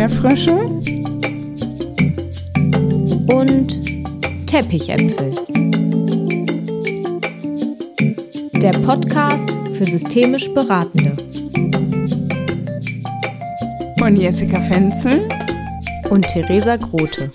Erdbeerfrösche und Teppichäpfel. Der Podcast für systemisch Beratende. Von Jessica Fenzel und Theresa Grote.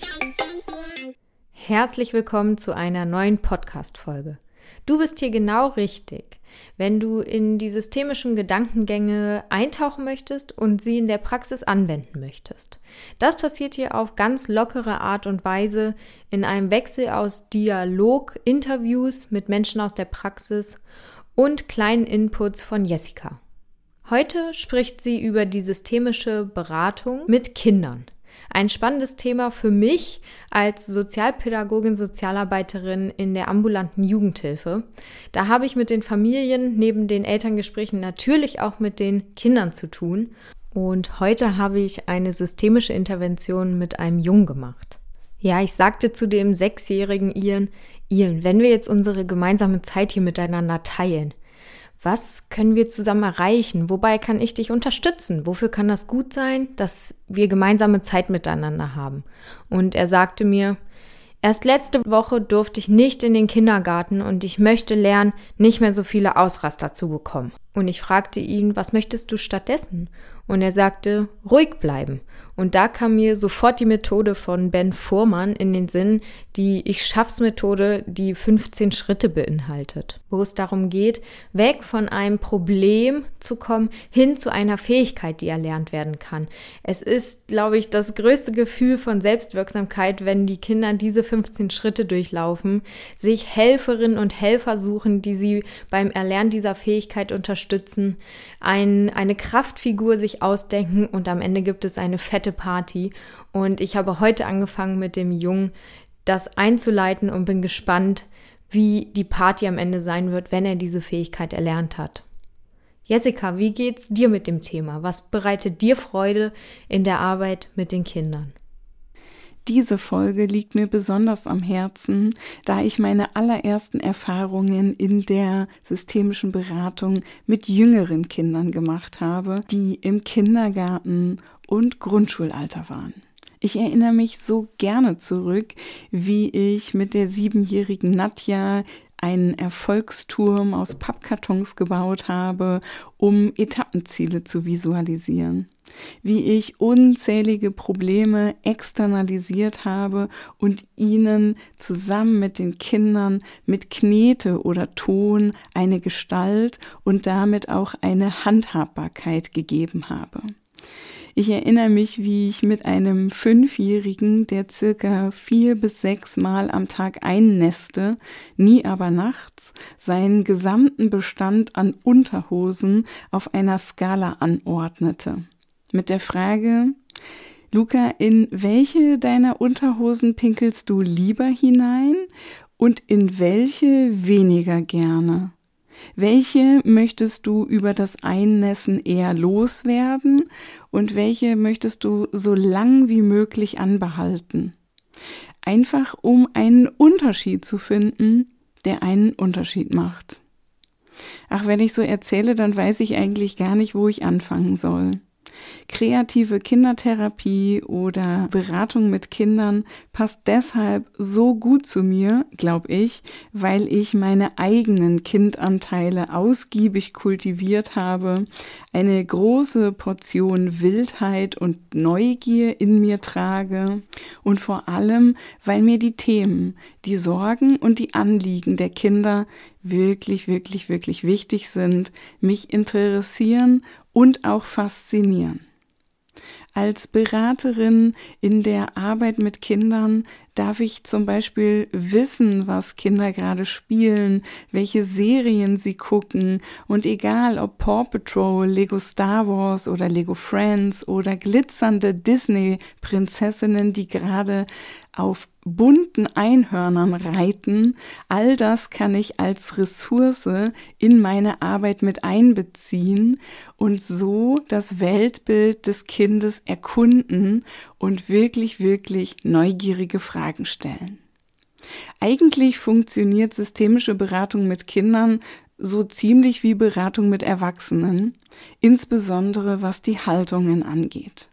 Herzlich willkommen zu einer neuen Podcast-Folge. Du bist hier genau richtig, wenn du in die systemischen Gedankengänge eintauchen möchtest und sie in der Praxis anwenden möchtest. Das passiert hier auf ganz lockere Art und Weise in einem Wechsel aus Dialog, Interviews mit Menschen aus der Praxis und kleinen Inputs von Jessica. Heute spricht sie über die systemische Beratung mit Kindern. Ein spannendes Thema für mich als Sozialpädagogin, Sozialarbeiterin in der ambulanten Jugendhilfe. Da habe ich mit den Familien neben den Elterngesprächen natürlich auch mit den Kindern zu tun. Und heute habe ich eine systemische Intervention mit einem Jungen gemacht. Ja, ich sagte zu dem sechsjährigen Ian, Ian, wenn wir jetzt unsere gemeinsame Zeit hier miteinander teilen, was können wir zusammen erreichen? Wobei kann ich dich unterstützen? Wofür kann das gut sein, dass wir gemeinsame Zeit miteinander haben? Und er sagte mir, erst letzte Woche durfte ich nicht in den Kindergarten und ich möchte lernen, nicht mehr so viele Ausraster zu bekommen. Und ich fragte ihn, was möchtest du stattdessen? Und er sagte, ruhig bleiben. Und da kam mir sofort die Methode von Ben Fuhrmann in den Sinn, die Ich schaff's Methode, die 15 Schritte beinhaltet, wo es darum geht, weg von einem Problem zu kommen, hin zu einer Fähigkeit, die erlernt werden kann. Es ist, glaube ich, das größte Gefühl von Selbstwirksamkeit, wenn die Kinder diese 15 Schritte durchlaufen, sich Helferinnen und Helfer suchen, die sie beim Erlernen dieser Fähigkeit unterstützen, ein, eine Kraftfigur sich ausdenken und am Ende gibt es eine fette Party. Und ich habe heute angefangen mit dem Jungen das einzuleiten und bin gespannt, wie die Party am Ende sein wird, wenn er diese Fähigkeit erlernt hat. Jessica, wie geht's dir mit dem Thema? Was bereitet dir Freude in der Arbeit mit den Kindern? Diese Folge liegt mir besonders am Herzen, da ich meine allerersten Erfahrungen in der systemischen Beratung mit jüngeren Kindern gemacht habe, die im Kindergarten und Grundschulalter waren. Ich erinnere mich so gerne zurück, wie ich mit der siebenjährigen Nadja einen Erfolgsturm aus Pappkartons gebaut habe, um Etappenziele zu visualisieren wie ich unzählige Probleme externalisiert habe und ihnen zusammen mit den Kindern mit Knete oder Ton eine Gestalt und damit auch eine Handhabbarkeit gegeben habe. Ich erinnere mich, wie ich mit einem Fünfjährigen, der circa vier bis sechs Mal am Tag einnäste, nie aber nachts, seinen gesamten Bestand an Unterhosen auf einer Skala anordnete mit der Frage, Luca, in welche deiner Unterhosen pinkelst du lieber hinein und in welche weniger gerne? Welche möchtest du über das Einnässen eher loswerden und welche möchtest du so lang wie möglich anbehalten? Einfach um einen Unterschied zu finden, der einen Unterschied macht. Ach, wenn ich so erzähle, dann weiß ich eigentlich gar nicht, wo ich anfangen soll. Kreative Kindertherapie oder Beratung mit Kindern passt deshalb so gut zu mir, glaube ich, weil ich meine eigenen Kindanteile ausgiebig kultiviert habe, eine große Portion Wildheit und Neugier in mir trage und vor allem, weil mir die Themen, die Sorgen und die Anliegen der Kinder wirklich, wirklich, wirklich wichtig sind, mich interessieren und auch faszinieren. Als Beraterin in der Arbeit mit Kindern darf ich zum Beispiel wissen, was Kinder gerade spielen, welche Serien sie gucken und egal ob Paw Patrol, Lego Star Wars oder Lego Friends oder glitzernde Disney Prinzessinnen, die gerade auf bunten Einhörnern reiten, all das kann ich als Ressource in meine Arbeit mit einbeziehen und so das Weltbild des Kindes erkunden und wirklich, wirklich neugierige Fragen stellen. Eigentlich funktioniert systemische Beratung mit Kindern so ziemlich wie Beratung mit Erwachsenen, insbesondere was die Haltungen angeht.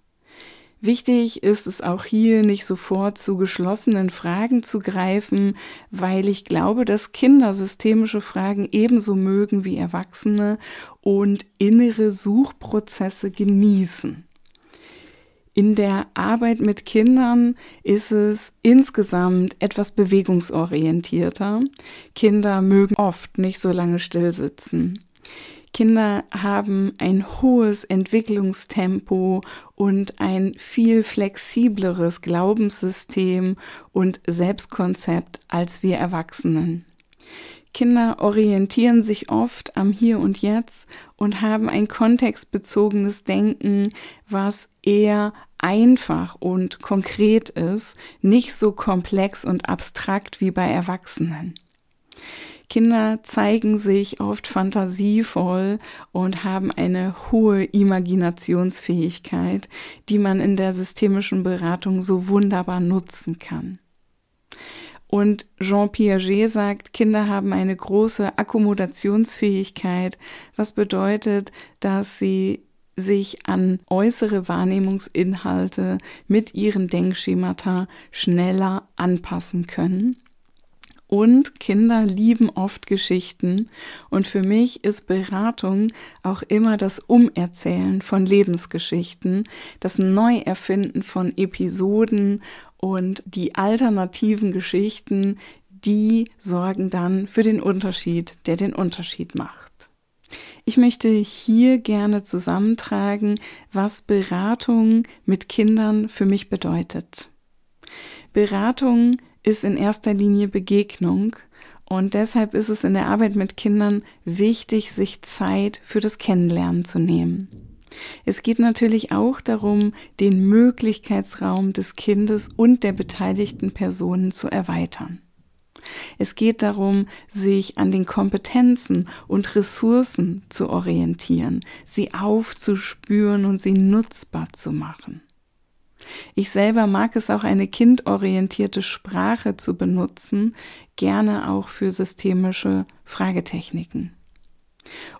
Wichtig ist es auch hier nicht sofort zu geschlossenen Fragen zu greifen, weil ich glaube, dass Kinder systemische Fragen ebenso mögen wie Erwachsene und innere Suchprozesse genießen. In der Arbeit mit Kindern ist es insgesamt etwas bewegungsorientierter. Kinder mögen oft nicht so lange still sitzen. Kinder haben ein hohes Entwicklungstempo und ein viel flexibleres Glaubenssystem und Selbstkonzept als wir Erwachsenen. Kinder orientieren sich oft am Hier und Jetzt und haben ein kontextbezogenes Denken, was eher einfach und konkret ist, nicht so komplex und abstrakt wie bei Erwachsenen. Kinder zeigen sich oft fantasievoll und haben eine hohe Imaginationsfähigkeit, die man in der systemischen Beratung so wunderbar nutzen kann. Und Jean Piaget sagt, Kinder haben eine große Akkommodationsfähigkeit, was bedeutet, dass sie sich an äußere Wahrnehmungsinhalte mit ihren Denkschemata schneller anpassen können und Kinder lieben oft Geschichten. Und für mich ist Beratung auch immer das Umerzählen von Lebensgeschichten, das Neuerfinden von Episoden und die alternativen Geschichten, die sorgen dann für den Unterschied, der den Unterschied macht. Ich möchte hier gerne zusammentragen, was Beratung mit Kindern für mich bedeutet. Beratung ist in erster Linie Begegnung und deshalb ist es in der Arbeit mit Kindern wichtig, sich Zeit für das Kennenlernen zu nehmen. Es geht natürlich auch darum, den Möglichkeitsraum des Kindes und der beteiligten Personen zu erweitern. Es geht darum, sich an den Kompetenzen und Ressourcen zu orientieren, sie aufzuspüren und sie nutzbar zu machen. Ich selber mag es auch eine kindorientierte Sprache zu benutzen, gerne auch für systemische Fragetechniken.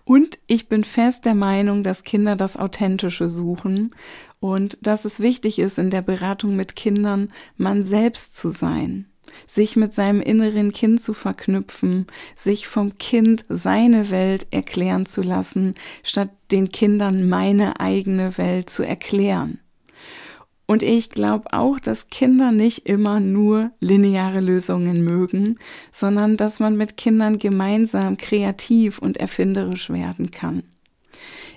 Und ich bin fest der Meinung, dass Kinder das Authentische suchen und dass es wichtig ist, in der Beratung mit Kindern man selbst zu sein, sich mit seinem inneren Kind zu verknüpfen, sich vom Kind seine Welt erklären zu lassen, statt den Kindern meine eigene Welt zu erklären. Und ich glaube auch, dass Kinder nicht immer nur lineare Lösungen mögen, sondern dass man mit Kindern gemeinsam kreativ und erfinderisch werden kann.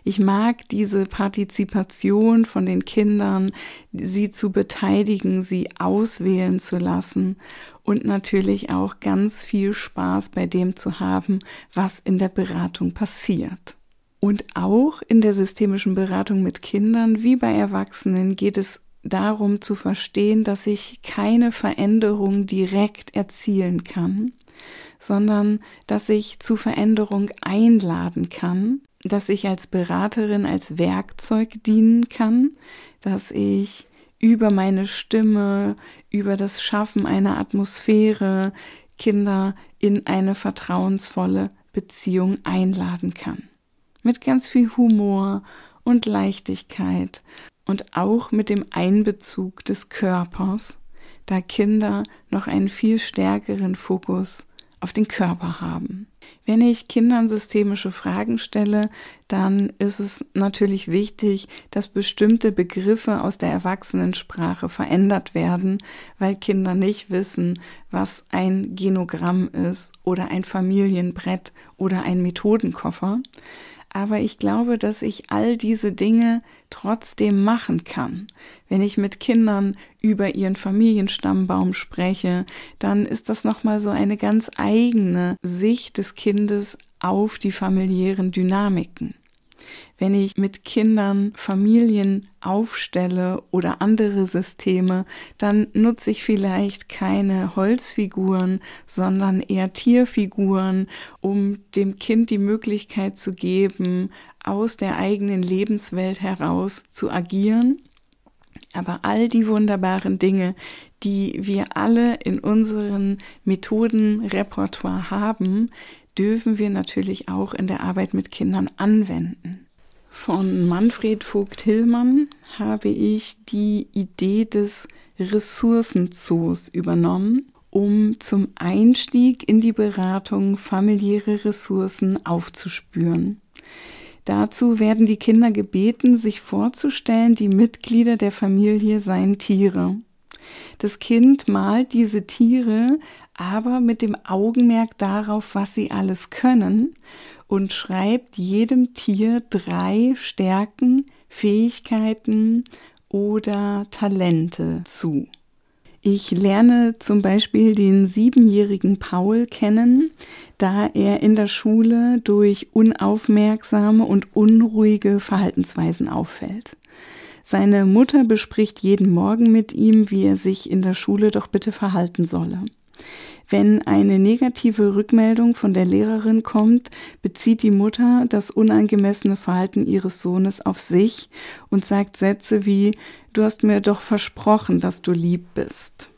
Ich mag diese Partizipation von den Kindern, sie zu beteiligen, sie auswählen zu lassen und natürlich auch ganz viel Spaß bei dem zu haben, was in der Beratung passiert. Und auch in der systemischen Beratung mit Kindern wie bei Erwachsenen geht es darum zu verstehen, dass ich keine Veränderung direkt erzielen kann, sondern dass ich zu Veränderung einladen kann, dass ich als Beraterin als Werkzeug dienen kann, dass ich über meine Stimme, über das Schaffen einer Atmosphäre Kinder in eine vertrauensvolle Beziehung einladen kann. Mit ganz viel Humor und Leichtigkeit und auch mit dem Einbezug des Körpers, da Kinder noch einen viel stärkeren Fokus auf den Körper haben. Wenn ich Kindern systemische Fragen stelle, dann ist es natürlich wichtig, dass bestimmte Begriffe aus der Erwachsenensprache verändert werden, weil Kinder nicht wissen, was ein Genogramm ist oder ein Familienbrett oder ein Methodenkoffer aber ich glaube, dass ich all diese Dinge trotzdem machen kann. Wenn ich mit Kindern über ihren Familienstammbaum spreche, dann ist das nochmal so eine ganz eigene Sicht des Kindes auf die familiären Dynamiken. Wenn ich mit Kindern Familien aufstelle oder andere Systeme, dann nutze ich vielleicht keine Holzfiguren, sondern eher Tierfiguren, um dem Kind die Möglichkeit zu geben, aus der eigenen Lebenswelt heraus zu agieren. Aber all die wunderbaren Dinge, die wir alle in unseren Methodenrepertoire haben, dürfen wir natürlich auch in der Arbeit mit Kindern anwenden. Von Manfred Vogt-Hillmann habe ich die Idee des Ressourcenzoos übernommen, um zum Einstieg in die Beratung familiäre Ressourcen aufzuspüren. Dazu werden die Kinder gebeten, sich vorzustellen, die Mitglieder der Familie seien Tiere. Das Kind malt diese Tiere aber mit dem Augenmerk darauf, was sie alles können und schreibt jedem Tier drei Stärken, Fähigkeiten oder Talente zu. Ich lerne zum Beispiel den siebenjährigen Paul kennen, da er in der Schule durch unaufmerksame und unruhige Verhaltensweisen auffällt. Seine Mutter bespricht jeden Morgen mit ihm, wie er sich in der Schule doch bitte verhalten solle. Wenn eine negative Rückmeldung von der Lehrerin kommt, bezieht die Mutter das unangemessene Verhalten ihres Sohnes auf sich und sagt Sätze wie Du hast mir doch versprochen, dass du lieb bist.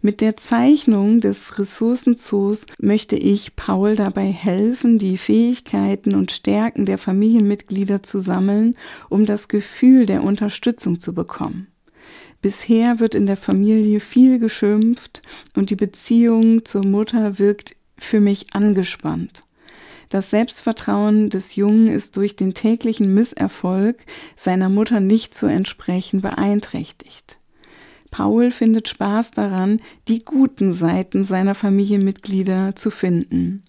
Mit der Zeichnung des Ressourcenzoos möchte ich Paul dabei helfen, die Fähigkeiten und Stärken der Familienmitglieder zu sammeln, um das Gefühl der Unterstützung zu bekommen. Bisher wird in der Familie viel geschimpft und die Beziehung zur Mutter wirkt für mich angespannt. Das Selbstvertrauen des Jungen ist durch den täglichen Misserfolg seiner Mutter nicht zu entsprechen beeinträchtigt. Paul findet Spaß daran, die guten Seiten seiner Familienmitglieder zu finden.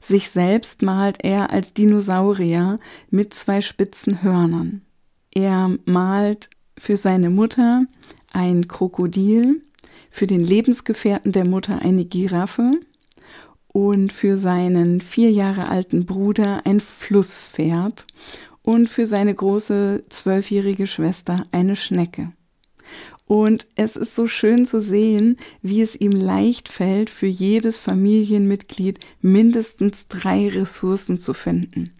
Sich selbst malt er als Dinosaurier mit zwei spitzen Hörnern. Er malt für seine Mutter ein Krokodil, für den Lebensgefährten der Mutter eine Giraffe und für seinen vier Jahre alten Bruder ein Flusspferd und für seine große zwölfjährige Schwester eine Schnecke. Und es ist so schön zu sehen, wie es ihm leicht fällt, für jedes Familienmitglied mindestens drei Ressourcen zu finden.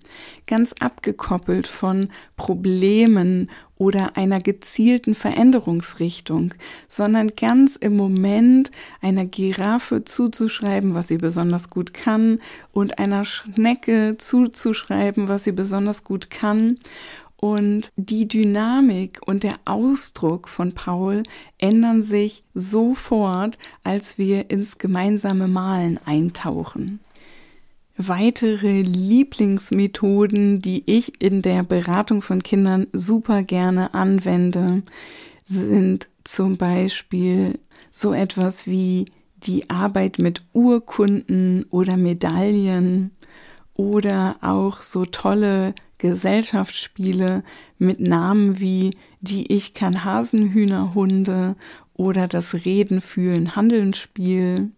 Ganz abgekoppelt von Problemen oder einer gezielten Veränderungsrichtung, sondern ganz im Moment einer Giraffe zuzuschreiben, was sie besonders gut kann, und einer Schnecke zuzuschreiben, was sie besonders gut kann und die Dynamik und der Ausdruck von Paul ändern sich sofort, als wir ins gemeinsame Malen eintauchen. Weitere Lieblingsmethoden, die ich in der Beratung von Kindern super gerne anwende, sind zum Beispiel so etwas wie die Arbeit mit Urkunden oder Medaillen oder auch so tolle Gesellschaftsspiele mit Namen wie die Ich kann Hasenhühnerhunde oder das Reden fühlen Handeln Spiel.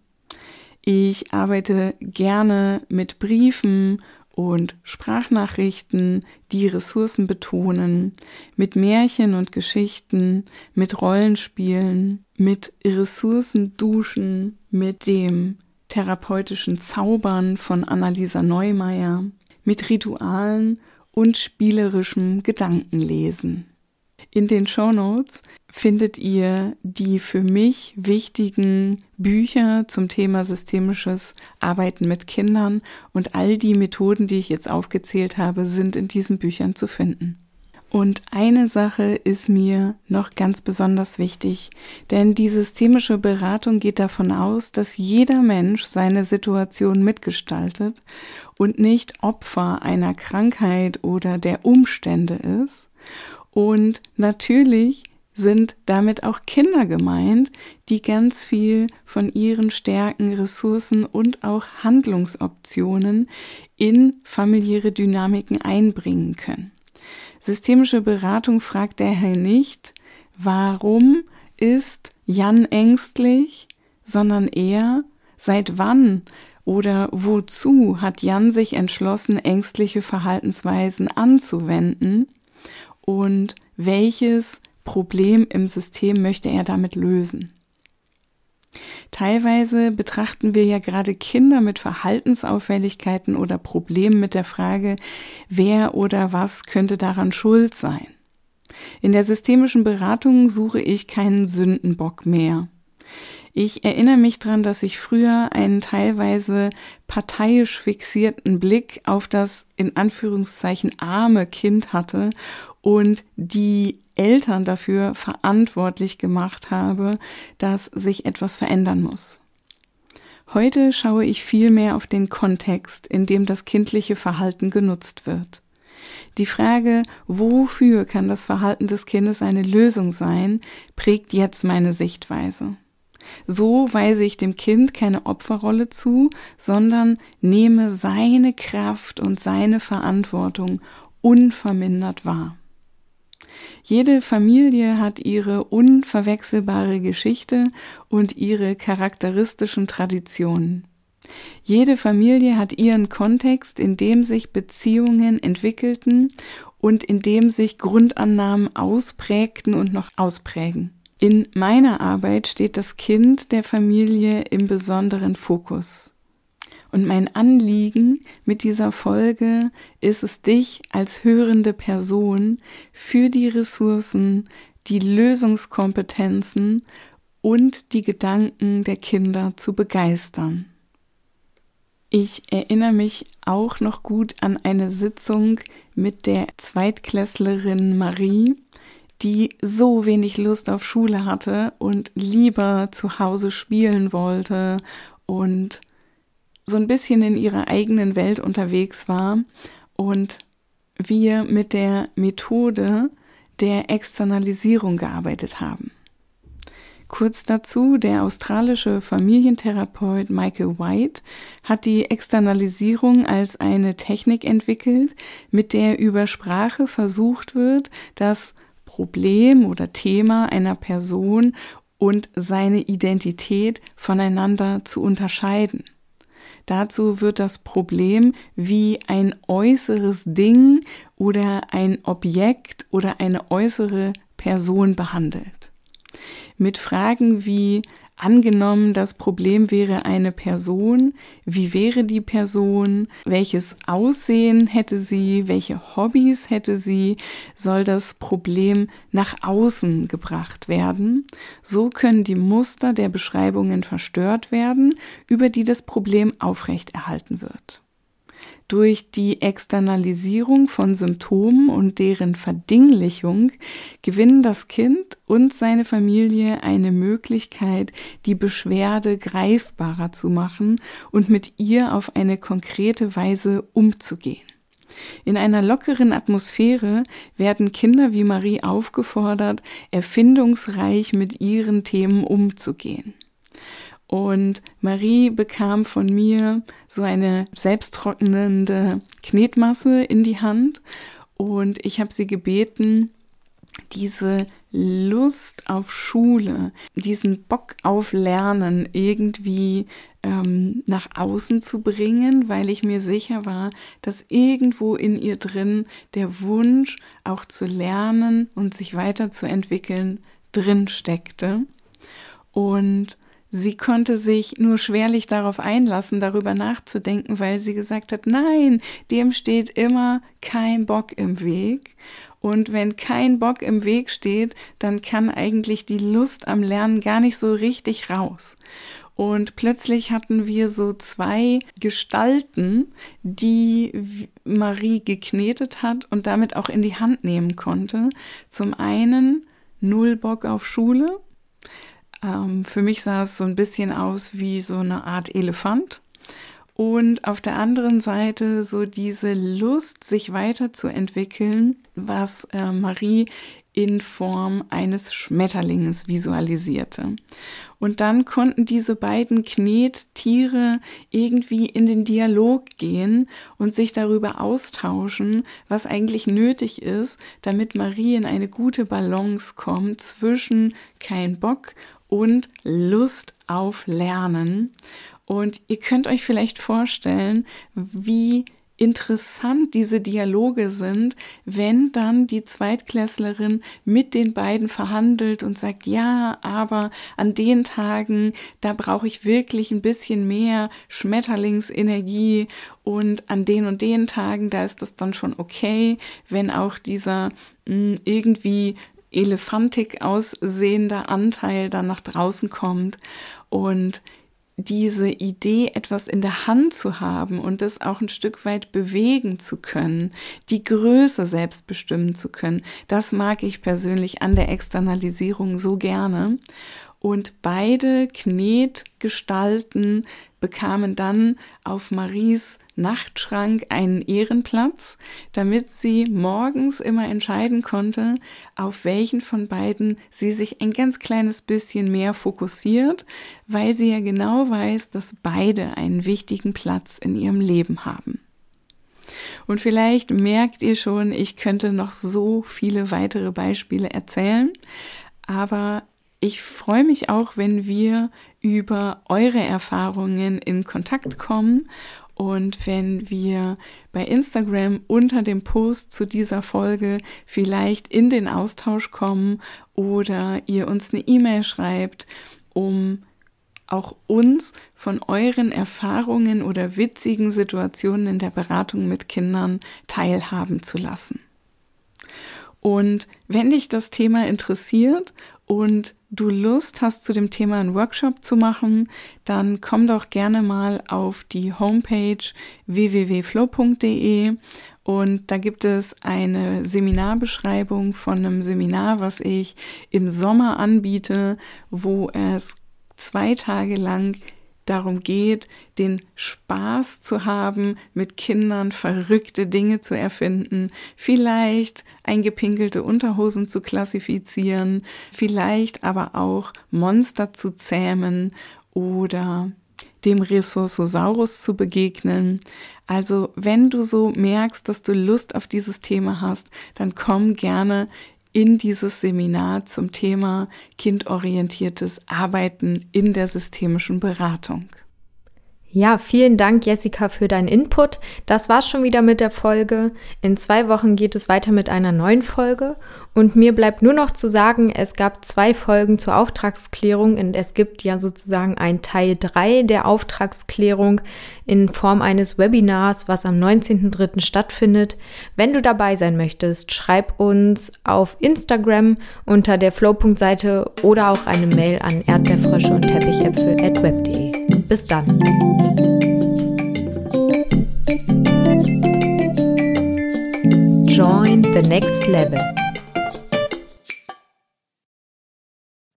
Ich arbeite gerne mit Briefen und Sprachnachrichten, die Ressourcen betonen, mit Märchen und Geschichten, mit Rollenspielen, mit Ressourcenduschen, mit dem therapeutischen Zaubern von Annalisa Neumeier, mit Ritualen und spielerischem Gedankenlesen. In den Show Notes findet ihr die für mich wichtigen Bücher zum Thema systemisches Arbeiten mit Kindern und all die Methoden, die ich jetzt aufgezählt habe, sind in diesen Büchern zu finden. Und eine Sache ist mir noch ganz besonders wichtig, denn die systemische Beratung geht davon aus, dass jeder Mensch seine Situation mitgestaltet und nicht Opfer einer Krankheit oder der Umstände ist. Und natürlich sind damit auch Kinder gemeint, die ganz viel von ihren Stärken, Ressourcen und auch Handlungsoptionen in familiäre Dynamiken einbringen können. Systemische Beratung fragt daher nicht, warum ist Jan ängstlich, sondern eher, seit wann oder wozu hat Jan sich entschlossen, ängstliche Verhaltensweisen anzuwenden und welches Problem im System möchte er damit lösen? Teilweise betrachten wir ja gerade Kinder mit Verhaltensauffälligkeiten oder Problemen mit der Frage, wer oder was könnte daran schuld sein. In der systemischen Beratung suche ich keinen Sündenbock mehr. Ich erinnere mich daran, dass ich früher einen teilweise parteiisch fixierten Blick auf das in Anführungszeichen arme Kind hatte und die Eltern dafür verantwortlich gemacht habe, dass sich etwas verändern muss. Heute schaue ich viel mehr auf den Kontext, in dem das kindliche Verhalten genutzt wird. Die Frage, wofür kann das Verhalten des Kindes eine Lösung sein, prägt jetzt meine Sichtweise. So weise ich dem Kind keine Opferrolle zu, sondern nehme seine Kraft und seine Verantwortung unvermindert wahr. Jede Familie hat ihre unverwechselbare Geschichte und ihre charakteristischen Traditionen. Jede Familie hat ihren Kontext, in dem sich Beziehungen entwickelten und in dem sich Grundannahmen ausprägten und noch ausprägen. In meiner Arbeit steht das Kind der Familie im besonderen Fokus. Und mein Anliegen mit dieser Folge ist es, dich als hörende Person für die Ressourcen, die Lösungskompetenzen und die Gedanken der Kinder zu begeistern. Ich erinnere mich auch noch gut an eine Sitzung mit der Zweitklässlerin Marie, die so wenig Lust auf Schule hatte und lieber zu Hause spielen wollte und so ein bisschen in ihrer eigenen Welt unterwegs war und wir mit der Methode der Externalisierung gearbeitet haben. Kurz dazu, der australische Familientherapeut Michael White hat die Externalisierung als eine Technik entwickelt, mit der über Sprache versucht wird, das Problem oder Thema einer Person und seine Identität voneinander zu unterscheiden. Dazu wird das Problem wie ein äußeres Ding oder ein Objekt oder eine äußere Person behandelt. Mit Fragen wie Angenommen, das Problem wäre eine Person. Wie wäre die Person? Welches Aussehen hätte sie? Welche Hobbys hätte sie? Soll das Problem nach außen gebracht werden? So können die Muster der Beschreibungen verstört werden, über die das Problem aufrechterhalten wird. Durch die Externalisierung von Symptomen und deren Verdinglichung gewinnen das Kind und seine Familie eine Möglichkeit, die Beschwerde greifbarer zu machen und mit ihr auf eine konkrete Weise umzugehen. In einer lockeren Atmosphäre werden Kinder wie Marie aufgefordert, erfindungsreich mit ihren Themen umzugehen. Und Marie bekam von mir so eine selbsttrocknende Knetmasse in die Hand und ich habe sie gebeten, diese Lust auf Schule, diesen Bock auf Lernen irgendwie ähm, nach außen zu bringen, weil ich mir sicher war, dass irgendwo in ihr drin der Wunsch, auch zu lernen und sich weiterzuentwickeln, drin steckte. Und Sie konnte sich nur schwerlich darauf einlassen, darüber nachzudenken, weil sie gesagt hat, nein, dem steht immer kein Bock im Weg. Und wenn kein Bock im Weg steht, dann kann eigentlich die Lust am Lernen gar nicht so richtig raus. Und plötzlich hatten wir so zwei Gestalten, die Marie geknetet hat und damit auch in die Hand nehmen konnte. Zum einen null Bock auf Schule ähm, für mich sah es so ein bisschen aus wie so eine Art Elefant. Und auf der anderen Seite so diese Lust, sich weiterzuentwickeln, was äh, Marie in Form eines Schmetterlings visualisierte. Und dann konnten diese beiden Knettiere irgendwie in den Dialog gehen und sich darüber austauschen, was eigentlich nötig ist, damit Marie in eine gute Balance kommt zwischen kein Bock und Lust auf Lernen. Und ihr könnt euch vielleicht vorstellen, wie interessant diese Dialoge sind, wenn dann die Zweitklässlerin mit den beiden verhandelt und sagt, ja, aber an den Tagen, da brauche ich wirklich ein bisschen mehr Schmetterlingsenergie und an den und den Tagen, da ist das dann schon okay, wenn auch dieser mh, hm, irgendwie elefantik aussehender Anteil dann nach draußen kommt und diese Idee, etwas in der Hand zu haben und das auch ein Stück weit bewegen zu können, die Größe selbst bestimmen zu können, das mag ich persönlich an der Externalisierung so gerne. Und beide Knetgestalten bekamen dann auf Maries Nachtschrank einen Ehrenplatz, damit sie morgens immer entscheiden konnte, auf welchen von beiden sie sich ein ganz kleines bisschen mehr fokussiert, weil sie ja genau weiß, dass beide einen wichtigen Platz in ihrem Leben haben. Und vielleicht merkt ihr schon, ich könnte noch so viele weitere Beispiele erzählen, aber ich freue mich auch, wenn wir über eure Erfahrungen in Kontakt kommen und wenn wir bei Instagram unter dem Post zu dieser Folge vielleicht in den Austausch kommen oder ihr uns eine E-Mail schreibt, um auch uns von euren Erfahrungen oder witzigen Situationen in der Beratung mit Kindern teilhaben zu lassen. Und wenn dich das Thema interessiert und du Lust hast, zu dem Thema einen Workshop zu machen, dann komm doch gerne mal auf die Homepage www.flow.de und da gibt es eine Seminarbeschreibung von einem Seminar, was ich im Sommer anbiete, wo es zwei Tage lang darum geht, den Spaß zu haben, mit Kindern verrückte Dinge zu erfinden, vielleicht eingepinkelte Unterhosen zu klassifizieren, vielleicht aber auch Monster zu zähmen oder dem Ressourcosaurus zu begegnen. Also wenn du so merkst, dass du Lust auf dieses Thema hast, dann komm gerne in dieses Seminar zum Thema kindorientiertes Arbeiten in der systemischen Beratung. Ja, vielen Dank, Jessica, für deinen Input. Das war's schon wieder mit der Folge. In zwei Wochen geht es weiter mit einer neuen Folge. Und mir bleibt nur noch zu sagen, es gab zwei Folgen zur Auftragsklärung und es gibt ja sozusagen ein Teil 3 der Auftragsklärung in Form eines Webinars, was am 19.03. stattfindet. Wenn du dabei sein möchtest, schreib uns auf Instagram unter der Flow.seite oder auch eine Mail an erdbeerfrösche und teppichäpfel at web.de. Bis dann. Join the next level.